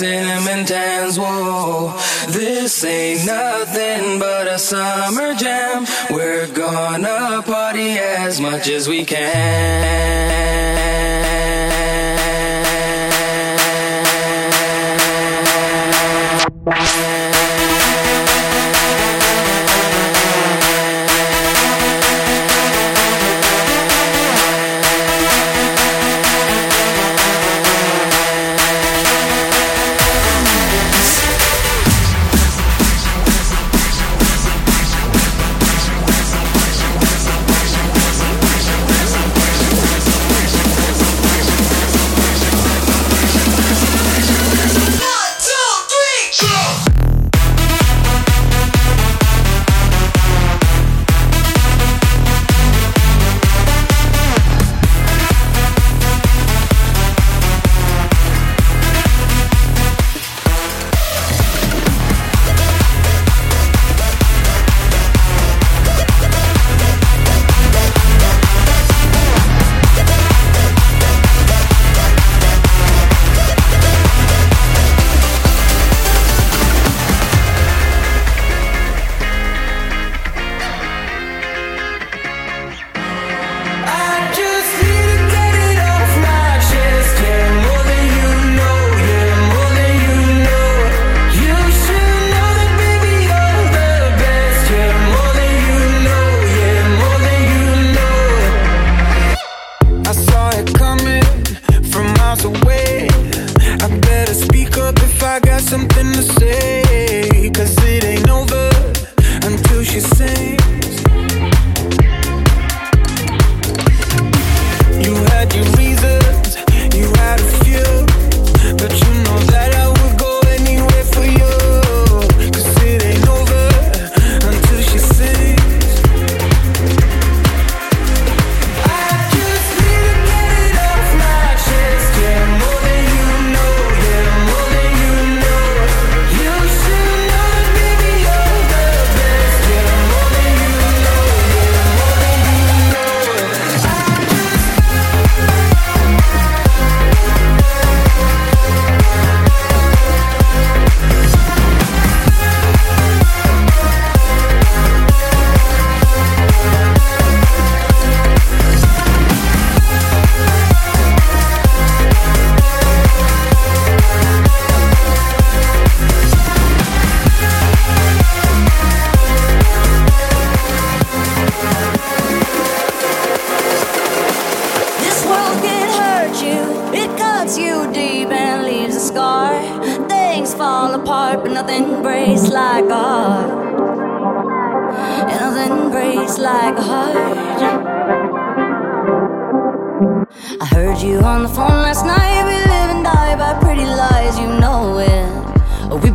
dancing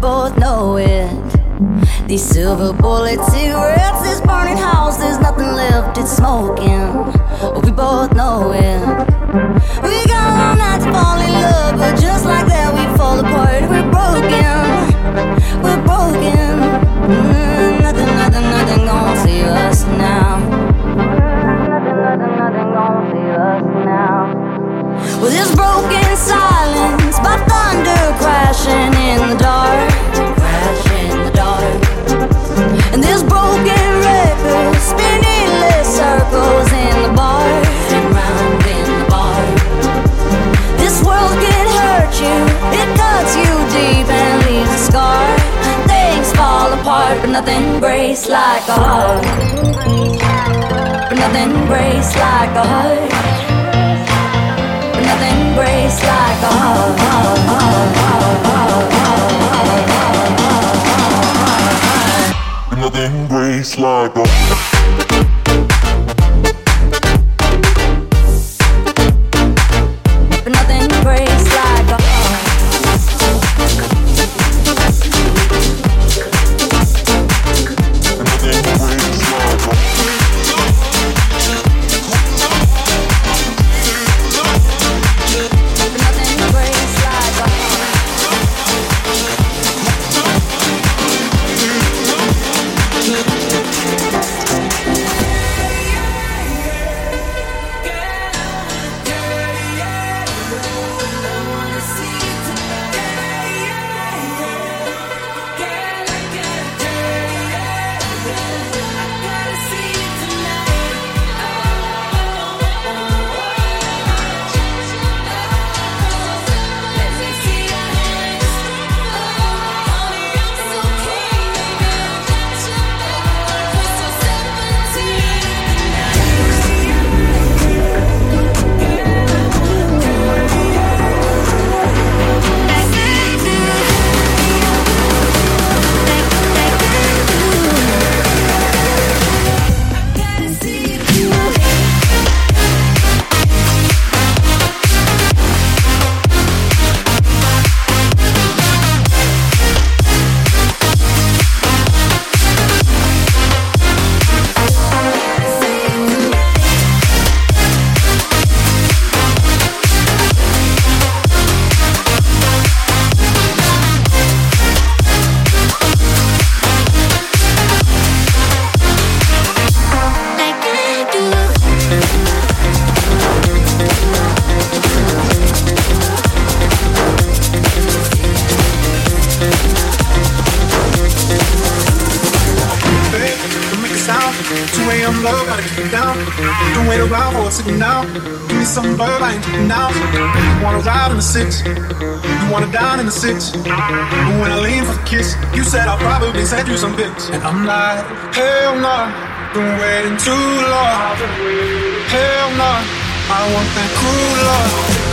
both know it. These silver bullet cigarettes, this burning house, there's nothing left, it's smoking. We both know it. We got all night to fall in love, but just like that, we fall apart. We're broken, we're broken. Mm, nothing, nothing, nothing gonna save us now. Nothing, nothing, nothing gonna save us now. Well, this broken silence apart, but nothing breaks like a heart. But nothing breaks like a heart. But nothing breaks like a heart. Nothing breaks like a some love, I ain't down. You wanna ride in the six, you wanna dine in the six. But when I lean for the kiss, you said I'll probably send you some pics. And I'm like, hell no, been waiting too long. Hell no, I want that cool love.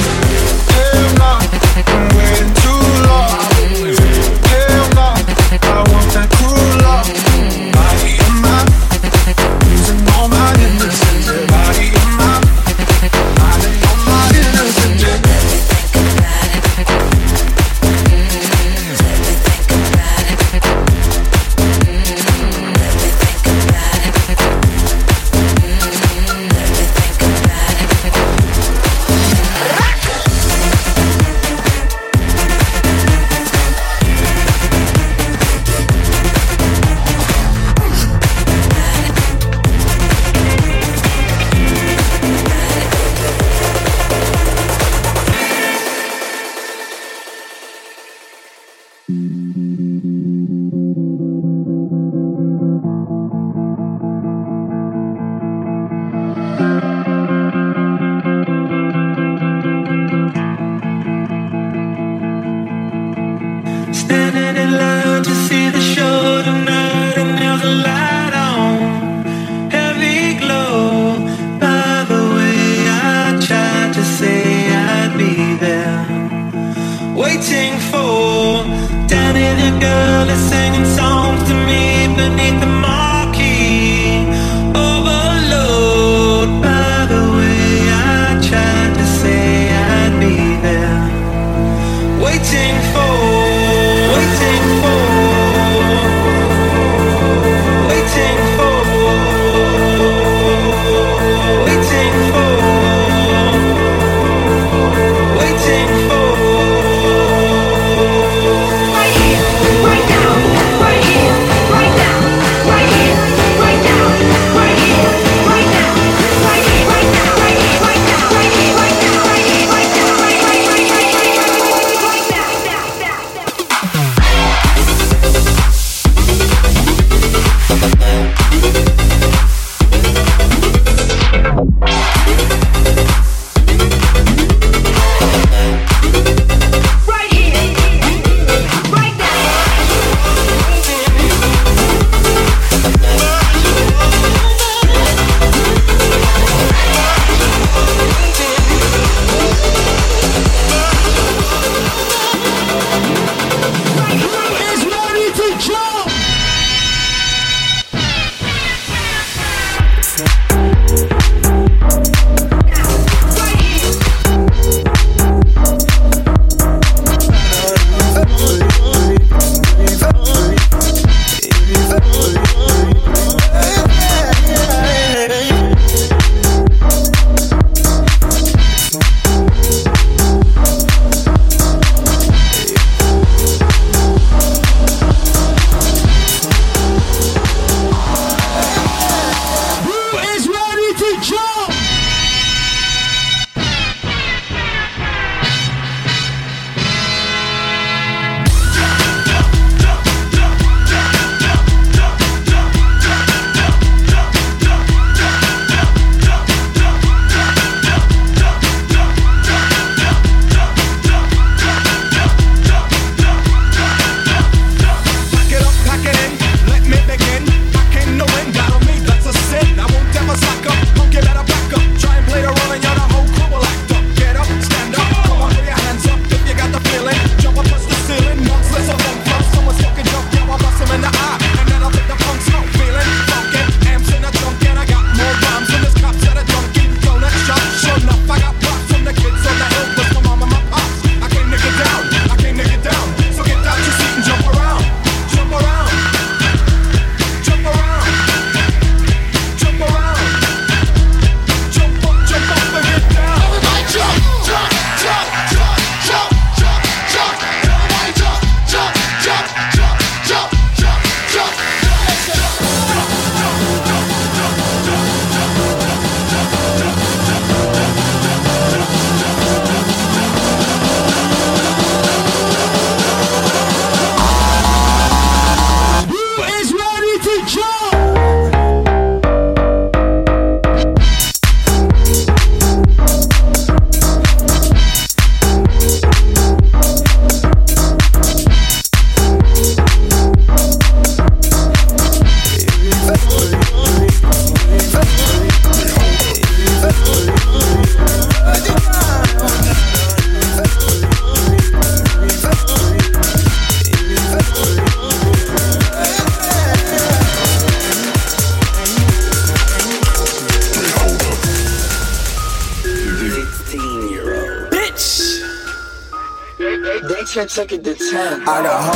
I got hoes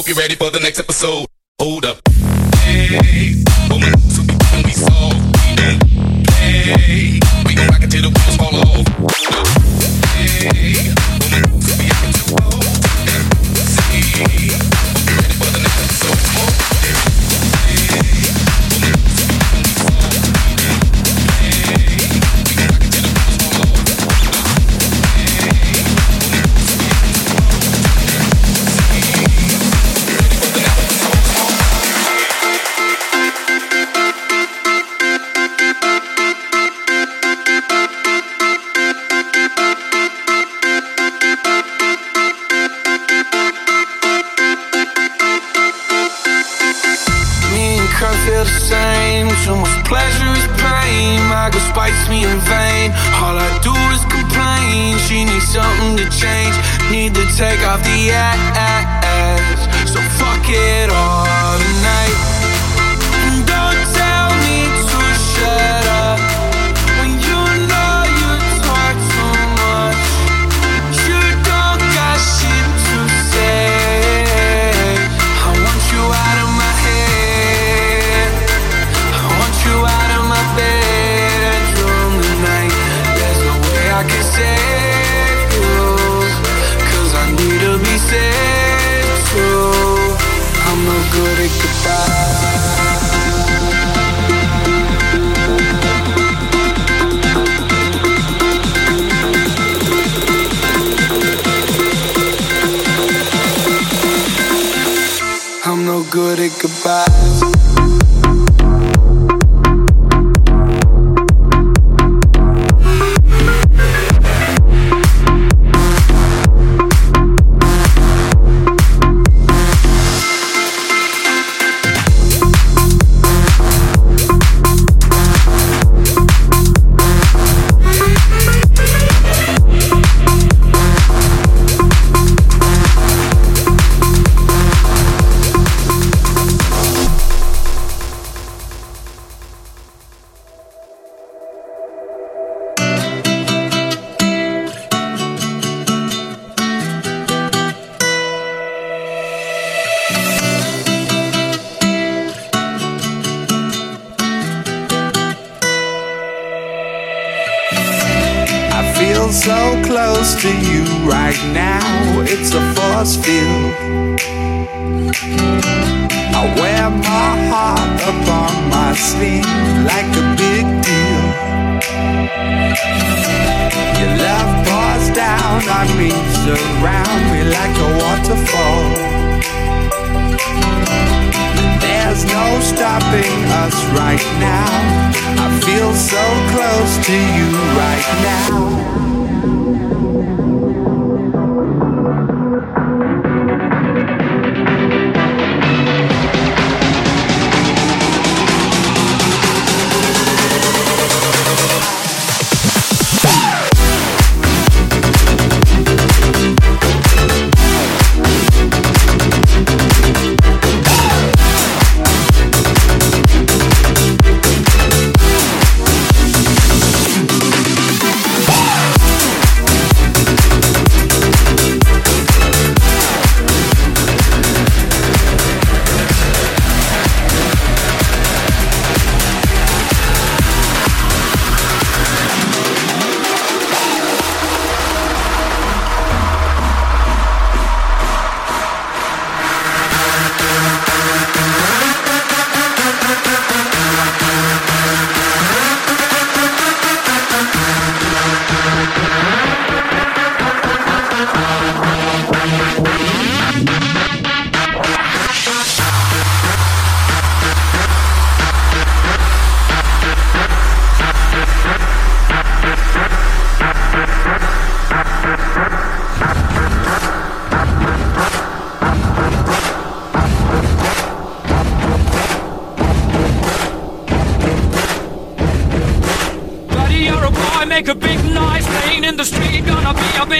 Hope you're ready for the next episode.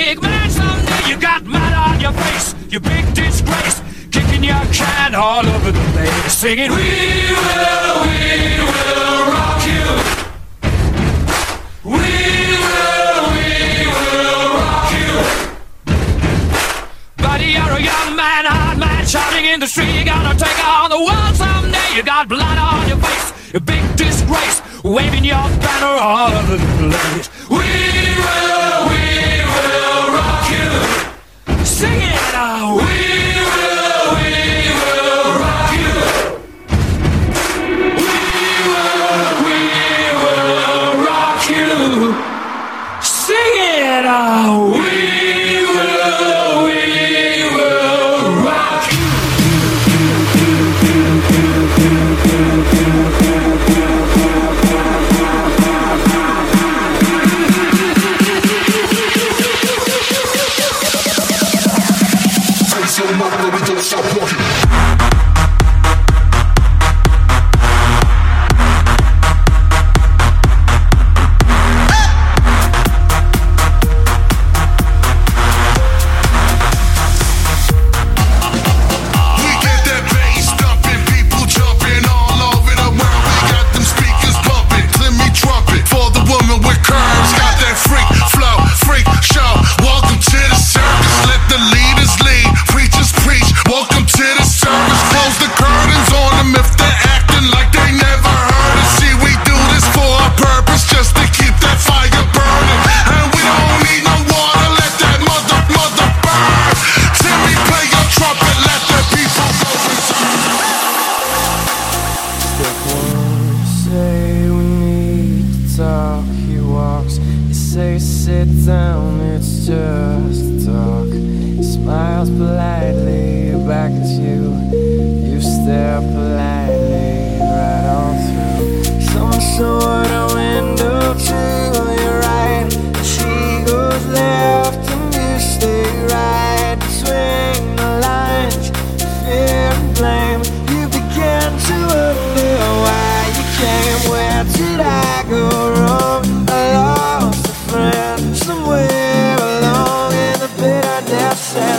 big man someday. You got mud on your face, you big disgrace, kicking your can all over the place, singing, We will, we will rock you. We will, we will rock you. Buddy, you're a young man, hard man, shouting in the street. You're gonna take on the world someday. You got blood on your face, you big disgrace, waving your banner all over the place. The bitterness,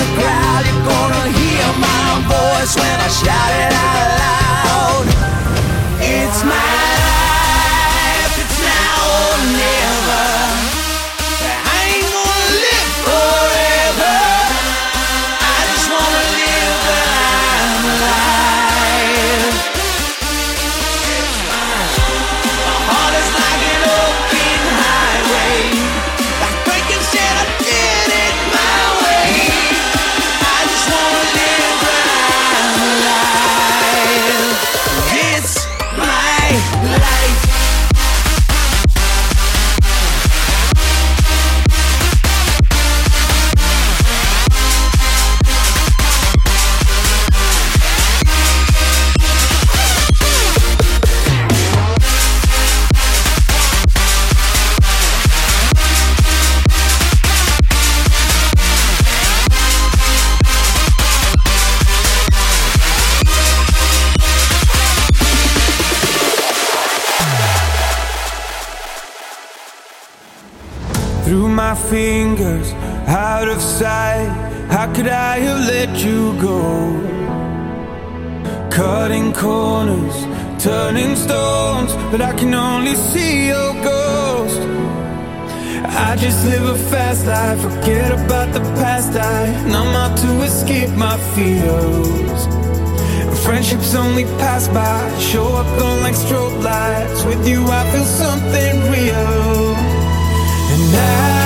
the crowd, you're gonna hear my voice when I shout it out. could I have let you go? Cutting corners, turning stones, but I can only see your ghost. I just live a fast life, forget about the past. I numb out to escape my fears. Friendships only pass by, show up gone like strobe lights. With you, I feel something real. And I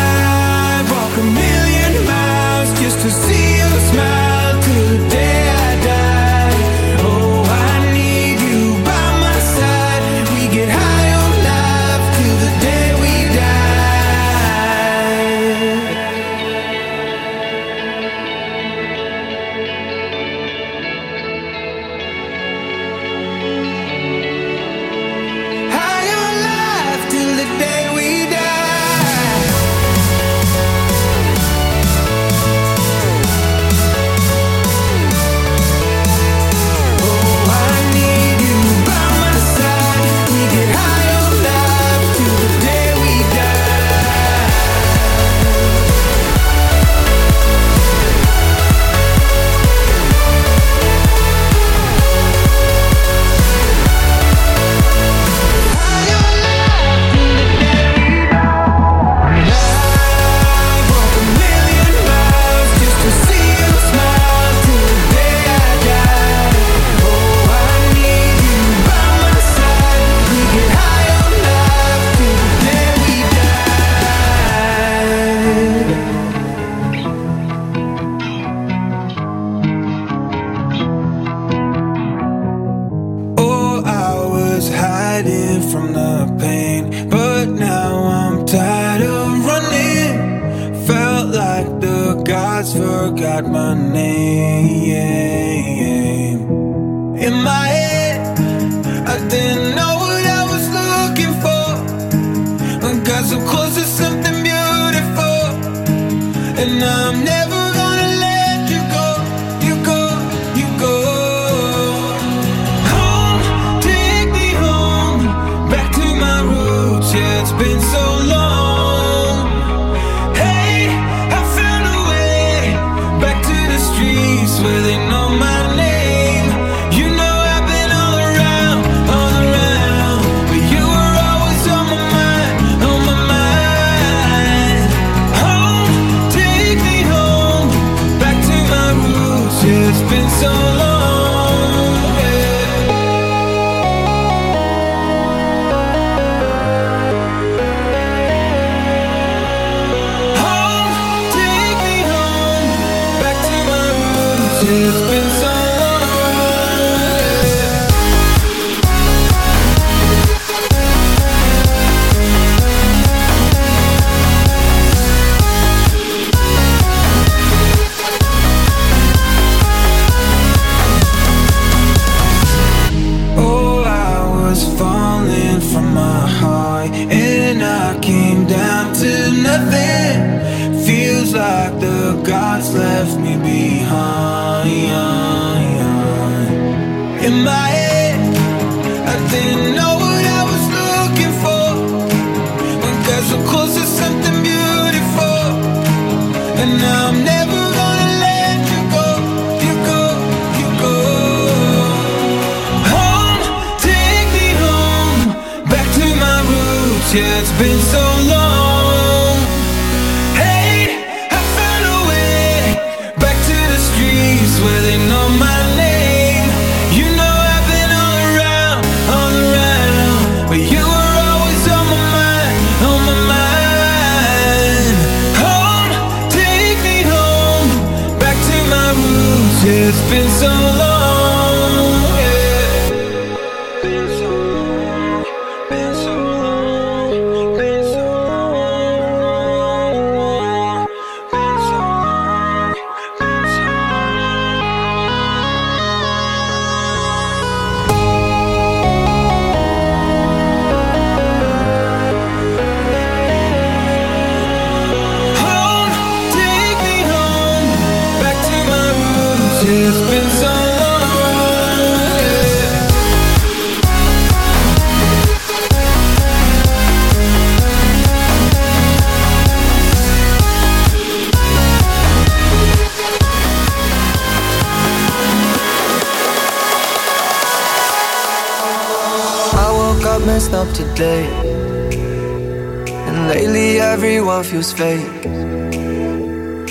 fake.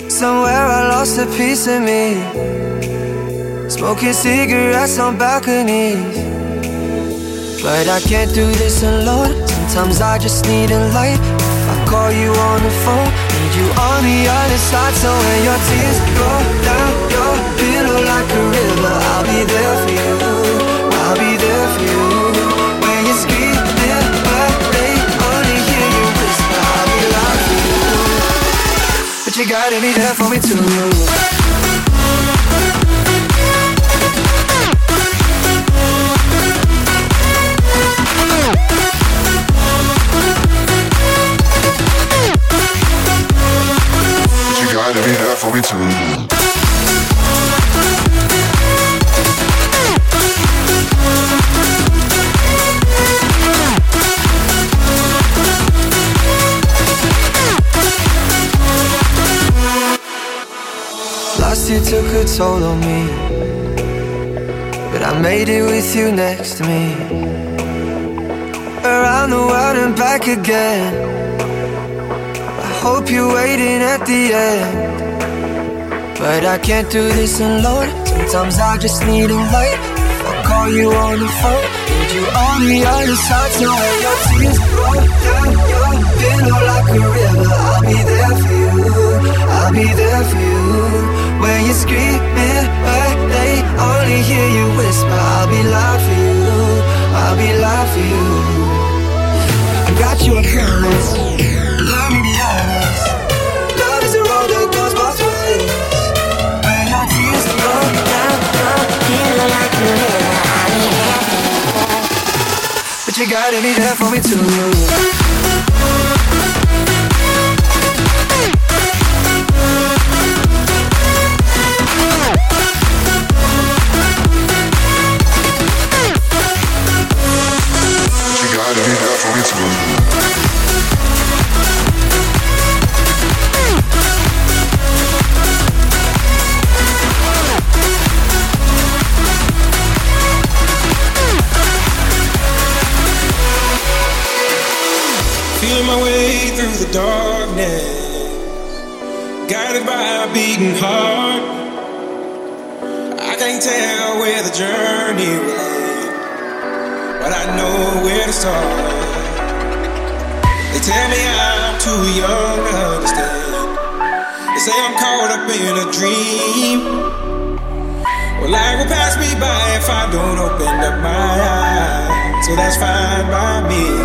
Somewhere I lost a piece of me. Smoking cigarettes on balconies. But I can't do this alone. Sometimes I just need a light. I call you on the phone, need you on the other side. So when your tears roll down your pillow like a river, I'll be there for you. I'll be there for you. But you gotta be there for me too. You gotta be there for me too. Year took a toll on me. But I made it with you next to me. Around the world and back again. I hope you're waiting at the end. But I can't do this alone. Sometimes I just need a light. I'll call you on the phone. Need you on the other side. So when your tears roll down your pillow like a river, gotta be for me too. That's fine by me.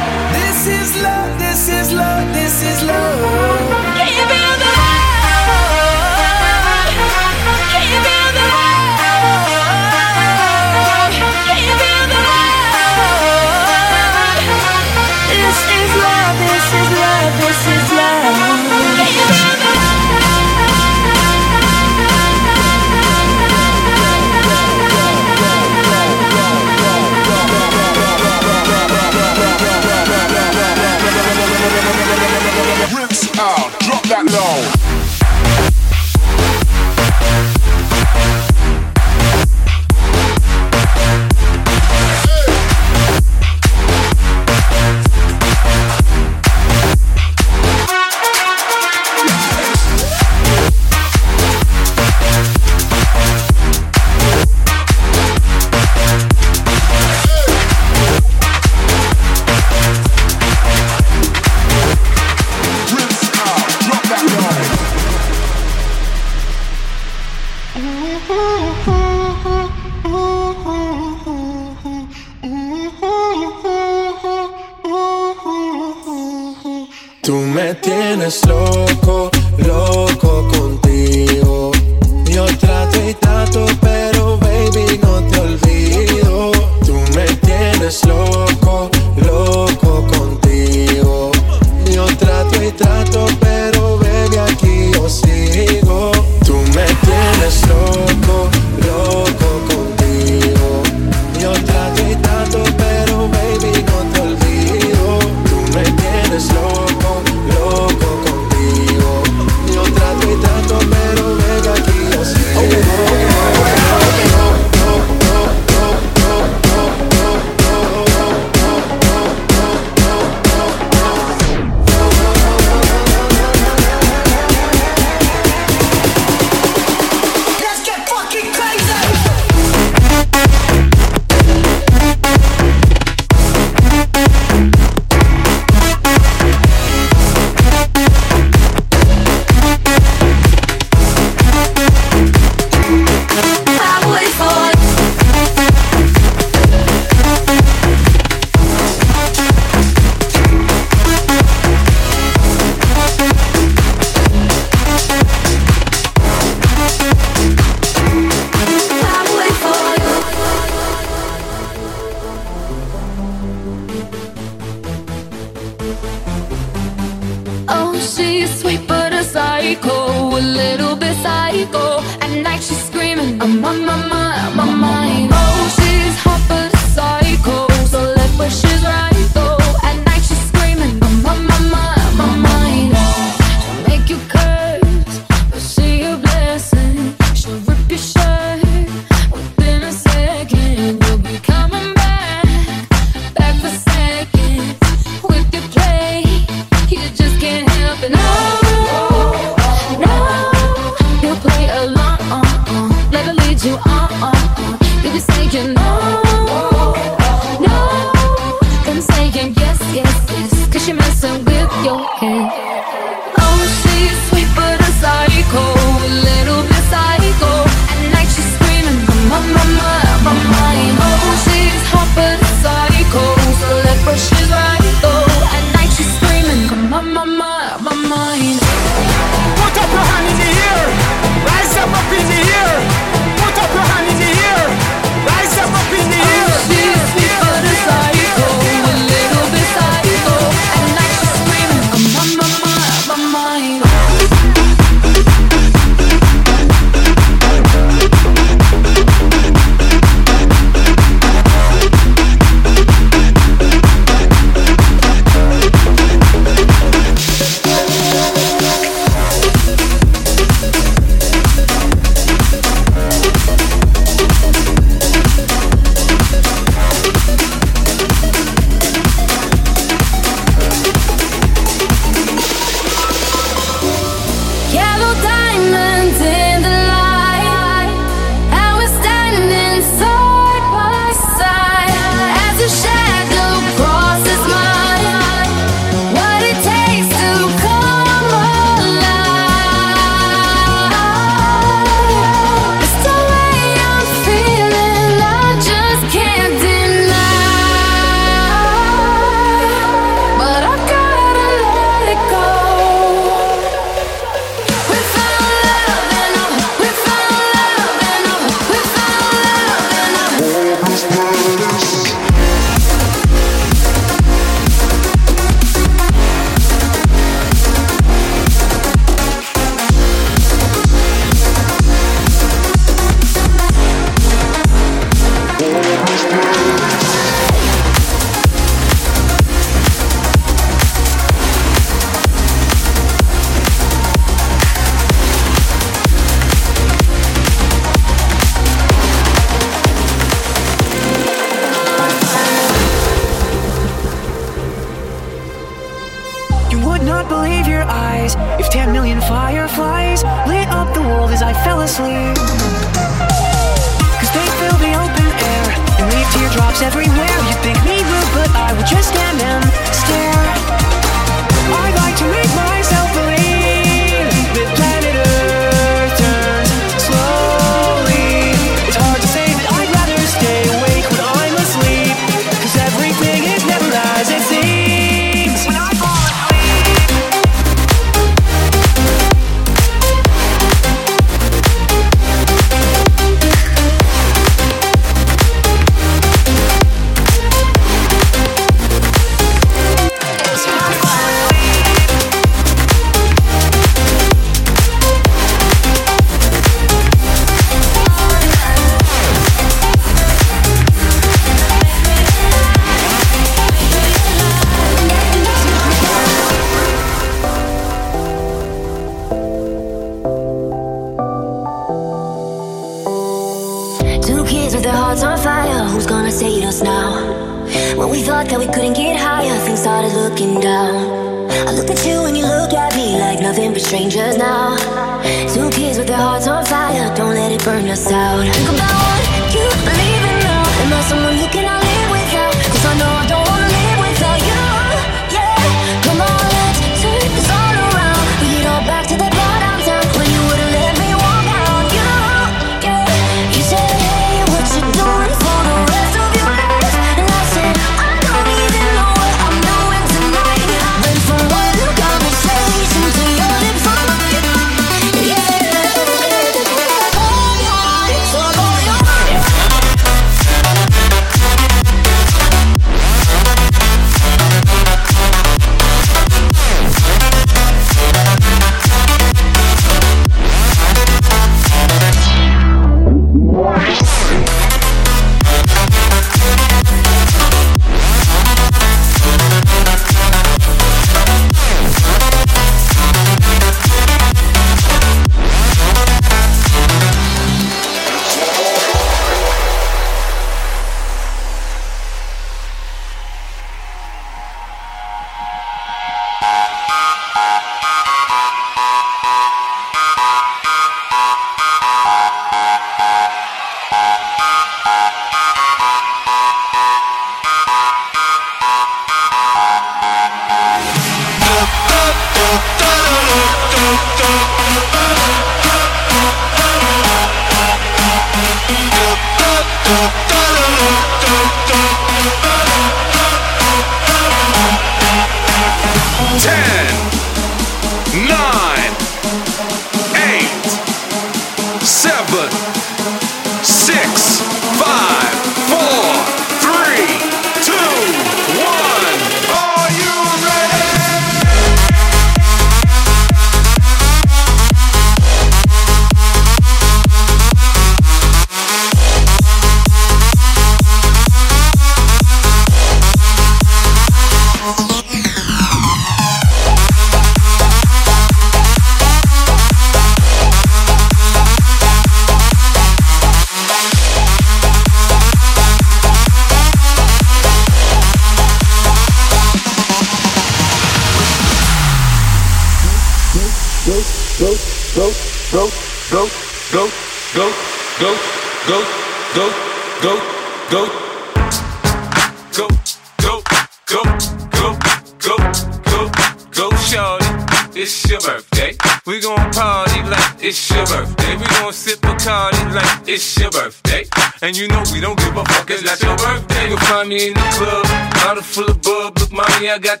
I got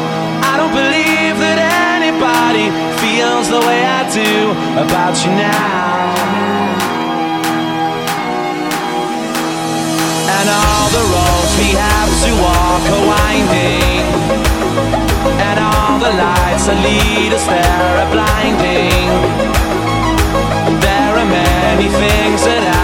I don't believe that anybody feels the way I do about you now. And all the roads we have to walk are winding. And all the lights that lead us there are blinding. There are many things that I